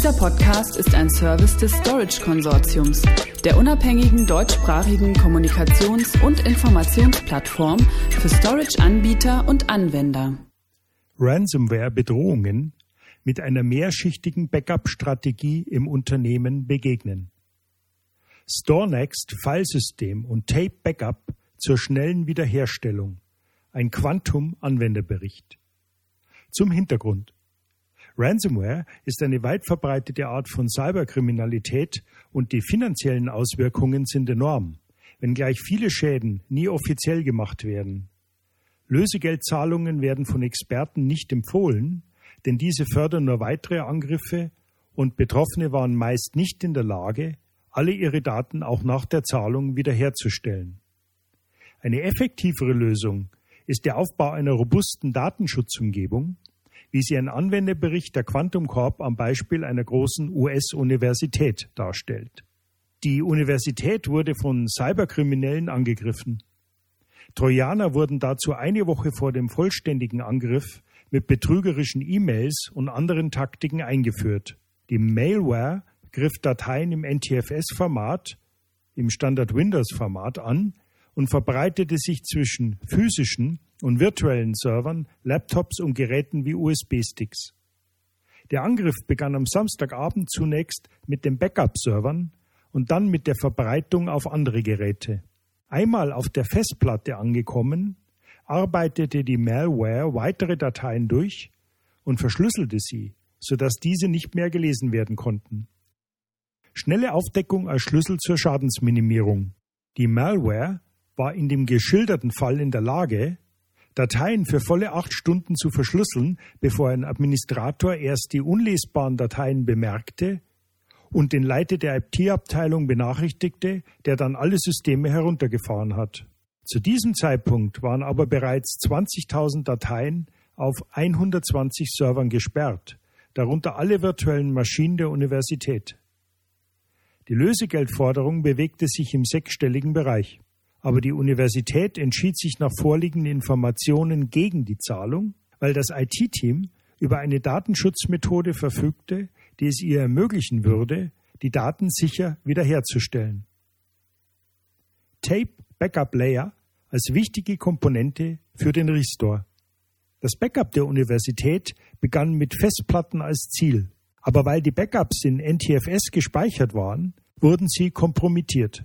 Dieser Podcast ist ein Service des Storage Konsortiums, der unabhängigen deutschsprachigen Kommunikations- und Informationsplattform für Storage-Anbieter und Anwender. Ransomware-Bedrohungen mit einer mehrschichtigen Backup-Strategie im Unternehmen begegnen. StoreNext Filesystem und Tape Backup zur schnellen Wiederherstellung. Ein Quantum-Anwenderbericht. Zum Hintergrund. Ransomware ist eine weit verbreitete Art von Cyberkriminalität und die finanziellen Auswirkungen sind enorm, wenngleich viele Schäden nie offiziell gemacht werden. Lösegeldzahlungen werden von Experten nicht empfohlen, denn diese fördern nur weitere Angriffe und Betroffene waren meist nicht in der Lage, alle ihre Daten auch nach der Zahlung wiederherzustellen. Eine effektivere Lösung ist der Aufbau einer robusten Datenschutzumgebung, wie sie ein Anwenderbericht der Quantum Corp am Beispiel einer großen US-Universität darstellt. Die Universität wurde von Cyberkriminellen angegriffen. Trojaner wurden dazu eine Woche vor dem vollständigen Angriff mit betrügerischen E-Mails und anderen Taktiken eingeführt. Die Mailware griff Dateien im NTFS-Format, im Standard Windows-Format an und verbreitete sich zwischen physischen und virtuellen Servern, Laptops und Geräten wie USB-Sticks. Der Angriff begann am Samstagabend zunächst mit den Backup-Servern und dann mit der Verbreitung auf andere Geräte. Einmal auf der Festplatte angekommen, arbeitete die Malware weitere Dateien durch und verschlüsselte sie, sodass diese nicht mehr gelesen werden konnten. Schnelle Aufdeckung als Schlüssel zur Schadensminimierung. Die Malware war in dem geschilderten Fall in der Lage, Dateien für volle acht Stunden zu verschlüsseln, bevor ein Administrator erst die unlesbaren Dateien bemerkte und den Leiter der IT-Abteilung benachrichtigte, der dann alle Systeme heruntergefahren hat. Zu diesem Zeitpunkt waren aber bereits 20.000 Dateien auf 120 Servern gesperrt, darunter alle virtuellen Maschinen der Universität. Die Lösegeldforderung bewegte sich im sechsstelligen Bereich. Aber die Universität entschied sich nach vorliegenden Informationen gegen die Zahlung, weil das IT-Team über eine Datenschutzmethode verfügte, die es ihr ermöglichen würde, die Daten sicher wiederherzustellen. Tape Backup Layer als wichtige Komponente für den Restore. Das Backup der Universität begann mit Festplatten als Ziel, aber weil die Backups in NTFS gespeichert waren, wurden sie kompromittiert.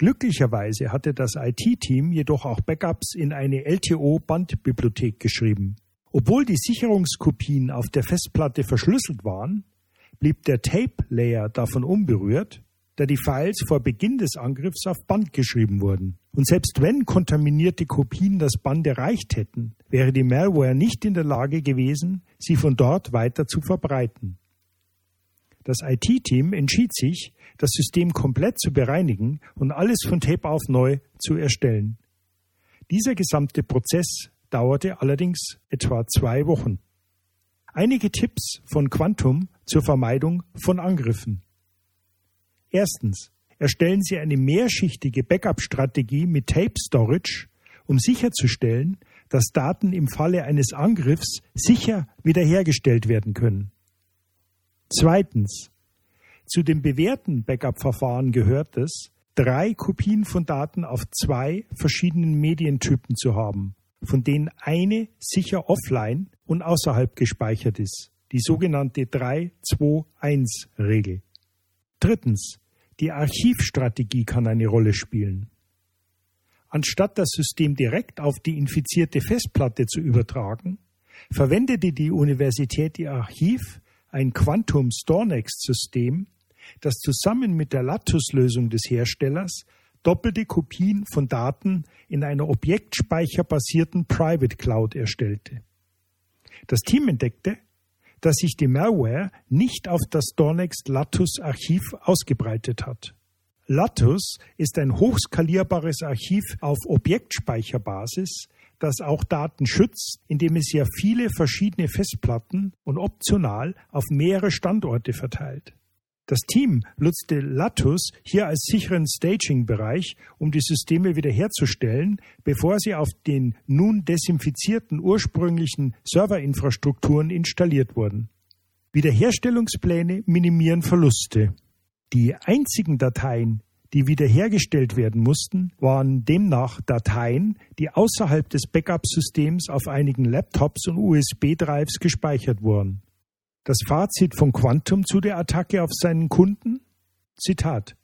Glücklicherweise hatte das IT-Team jedoch auch Backups in eine LTO-Bandbibliothek geschrieben. Obwohl die Sicherungskopien auf der Festplatte verschlüsselt waren, blieb der Tape-Layer davon unberührt, da die Files vor Beginn des Angriffs auf Band geschrieben wurden. Und selbst wenn kontaminierte Kopien das Band erreicht hätten, wäre die Malware nicht in der Lage gewesen, sie von dort weiter zu verbreiten. Das IT-Team entschied sich, das System komplett zu bereinigen und alles von Tape auf neu zu erstellen. Dieser gesamte Prozess dauerte allerdings etwa zwei Wochen. Einige Tipps von Quantum zur Vermeidung von Angriffen. Erstens. Erstellen Sie eine mehrschichtige Backup-Strategie mit Tape Storage, um sicherzustellen, dass Daten im Falle eines Angriffs sicher wiederhergestellt werden können. Zweitens. Zu den bewährten Backup-Verfahren gehört es, drei Kopien von Daten auf zwei verschiedenen Medientypen zu haben, von denen eine sicher offline und außerhalb gespeichert ist, die sogenannte 3-2-1-Regel. Drittens. Die Archivstrategie kann eine Rolle spielen. Anstatt das System direkt auf die infizierte Festplatte zu übertragen, verwendete die Universität ihr Archiv ein Quantum StoreNext-System, das zusammen mit der Lattice-Lösung des Herstellers doppelte Kopien von Daten in einer objektspeicherbasierten Private Cloud erstellte. Das Team entdeckte, dass sich die Malware nicht auf das StoreNext Lattice Archiv ausgebreitet hat. Lattice ist ein hochskalierbares Archiv auf Objektspeicherbasis, das auch Daten schützt, indem es ja viele verschiedene Festplatten und optional auf mehrere Standorte verteilt. Das Team nutzte Lattus hier als sicheren Staging-Bereich, um die Systeme wiederherzustellen, bevor sie auf den nun desinfizierten ursprünglichen Serverinfrastrukturen installiert wurden. Wiederherstellungspläne minimieren Verluste. Die einzigen Dateien, die wiederhergestellt werden mussten, waren demnach Dateien, die außerhalb des Backup-Systems auf einigen Laptops und USB-Drives gespeichert wurden. Das Fazit von Quantum zu der Attacke auf seinen Kunden? Zitat.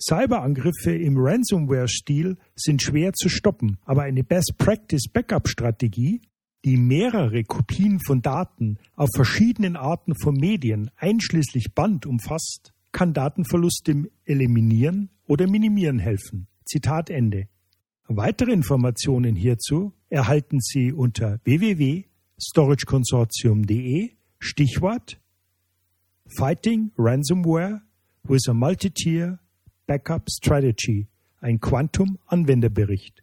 Cyberangriffe im Ransomware-Stil sind schwer zu stoppen, aber eine Best-Practice-Backup-Strategie, die mehrere Kopien von Daten auf verschiedenen Arten von Medien, einschließlich Band, umfasst, kann Datenverluste eliminieren oder minimieren helfen. Zitat Ende. Weitere Informationen hierzu erhalten Sie unter www.storageconsortium.de Stichwort Fighting Ransomware with a Multi-Tier Backup Strategy, ein Quantum-Anwenderbericht.